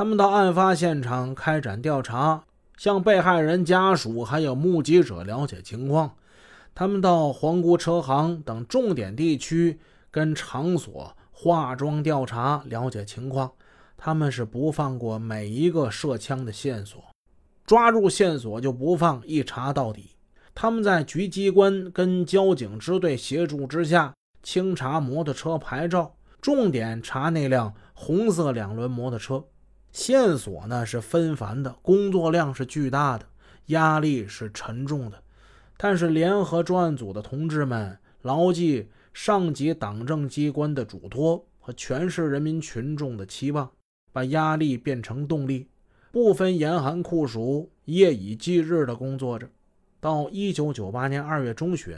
他们到案发现场开展调查，向被害人家属还有目击者了解情况。他们到皇姑车行等重点地区跟场所化妆调查，了解情况。他们是不放过每一个涉枪的线索，抓住线索就不放，一查到底。他们在局机关跟交警支队协助之下，清查摩托车牌照，重点查那辆红色两轮摩托车。线索呢是纷繁的，工作量是巨大的，压力是沉重的。但是联合专案组的同志们牢记上级党政机关的嘱托和全市人民群众的期望。把压力变成动力，不分严寒酷暑，夜以继日地工作着。到一九九八年二月中旬，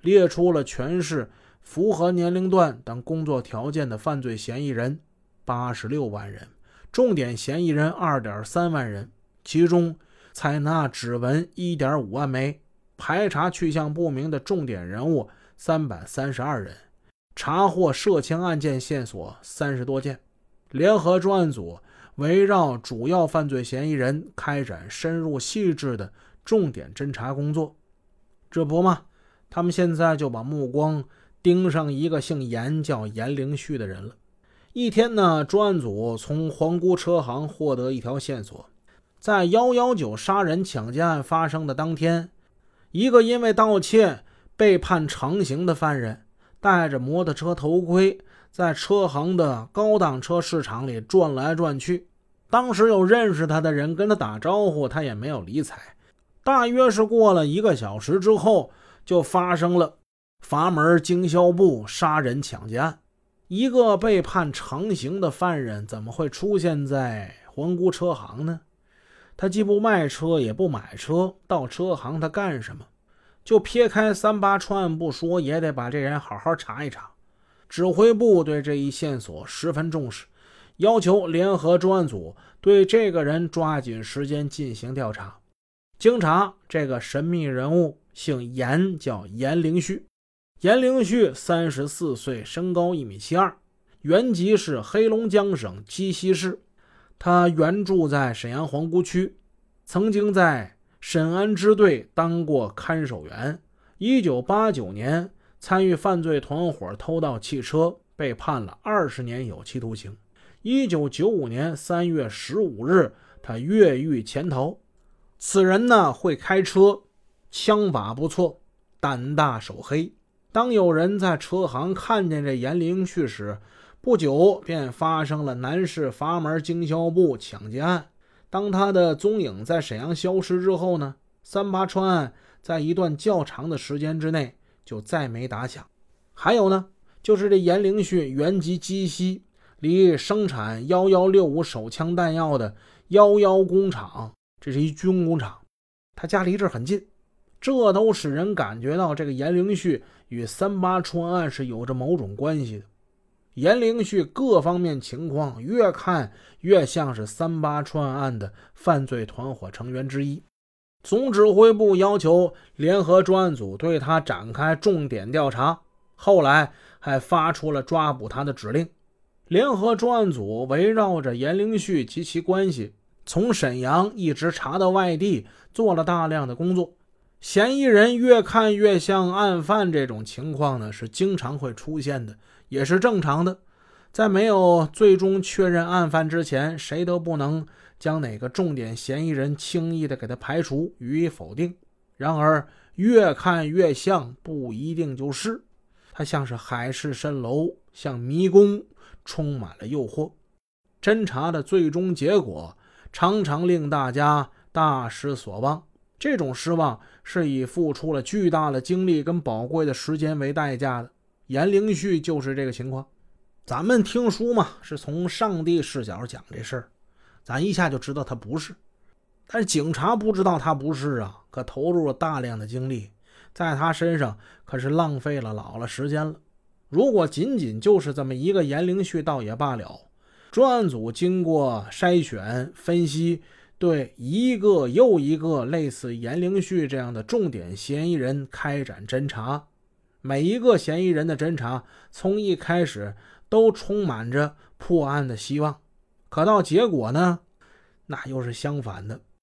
列出了全市符合年龄段等工作条件的犯罪嫌疑人八十六万人，重点嫌疑人二点三万人，其中采纳指纹一点五万枚，排查去向不明的重点人物三百三十二人，查获涉枪案件线索三十多件。联合专案组围绕主要犯罪嫌疑人开展深入细致的重点侦查工作。这不嘛，他们现在就把目光盯上一个姓严叫严灵旭的人了。一天呢，专案组从皇姑车行获得一条线索，在幺幺九杀人抢劫案发生的当天，一个因为盗窃被判长刑的犯人戴着摩托车头盔。在车行的高档车市场里转来转去，当时有认识他的人跟他打招呼，他也没有理睬。大约是过了一个小时之后，就发生了阀门经销部杀人抢劫案。一个被判长刑的犯人怎么会出现在皇姑车行呢？他既不卖车，也不买车，到车行他干什么？就撇开三八串不说，也得把这人好好查一查。指挥部对这一线索十分重视，要求联合专案组对这个人抓紧时间进行调查。经查，这个神秘人物姓严，叫严灵旭。严灵旭三十四岁，身高一米七二，原籍是黑龙江省鸡西市。他原住在沈阳皇姑区，曾经在沈安支队当过看守员。一九八九年。参与犯罪团伙偷盗汽车，被判了二十年有期徒刑。一九九五年三月十五日，他越狱潜逃。此人呢，会开车，枪法不错，胆大手黑。当有人在车行看见这严灵旭时，不久便发生了南市阀门经销部抢劫案。当他的踪影在沈阳消失之后呢，三八川案在一段较长的时间之内。就再没打响。还有呢，就是这严灵旭原籍鸡西，离生产幺幺六五手枪弹药的幺幺工厂，这是一军工厂，他家离这很近，这都使人感觉到这个严灵旭与三八川案是有着某种关系的。严灵旭各方面情况越看越像是三八川案的犯罪团伙成员之一。总指挥部要求联合专案组对他展开重点调查，后来还发出了抓捕他的指令。联合专案组围绕着严灵旭及其关系，从沈阳一直查到外地，做了大量的工作。嫌疑人越看越像案犯，这种情况呢是经常会出现的，也是正常的。在没有最终确认案犯之前，谁都不能。将哪个重点嫌疑人轻易的给他排除，予以否定。然而，越看越像，不一定就是。他像是海市蜃楼，像迷宫，充满了诱惑。侦查的最终结果常常令大家大失所望。这种失望是以付出了巨大的精力跟宝贵的时间为代价的。严灵旭就是这个情况。咱们听书嘛，是从上帝视角讲这事儿。咱一下就知道他不是，但是警察不知道他不是啊，可投入了大量的精力在他身上，可是浪费了老了时间了。如果仅仅就是这么一个严灵旭，倒也罢了。专案组经过筛选分析，对一个又一个类似严灵旭这样的重点嫌疑人开展侦查，每一个嫌疑人的侦查从一开始都充满着破案的希望。可到结果呢，那又是相反的。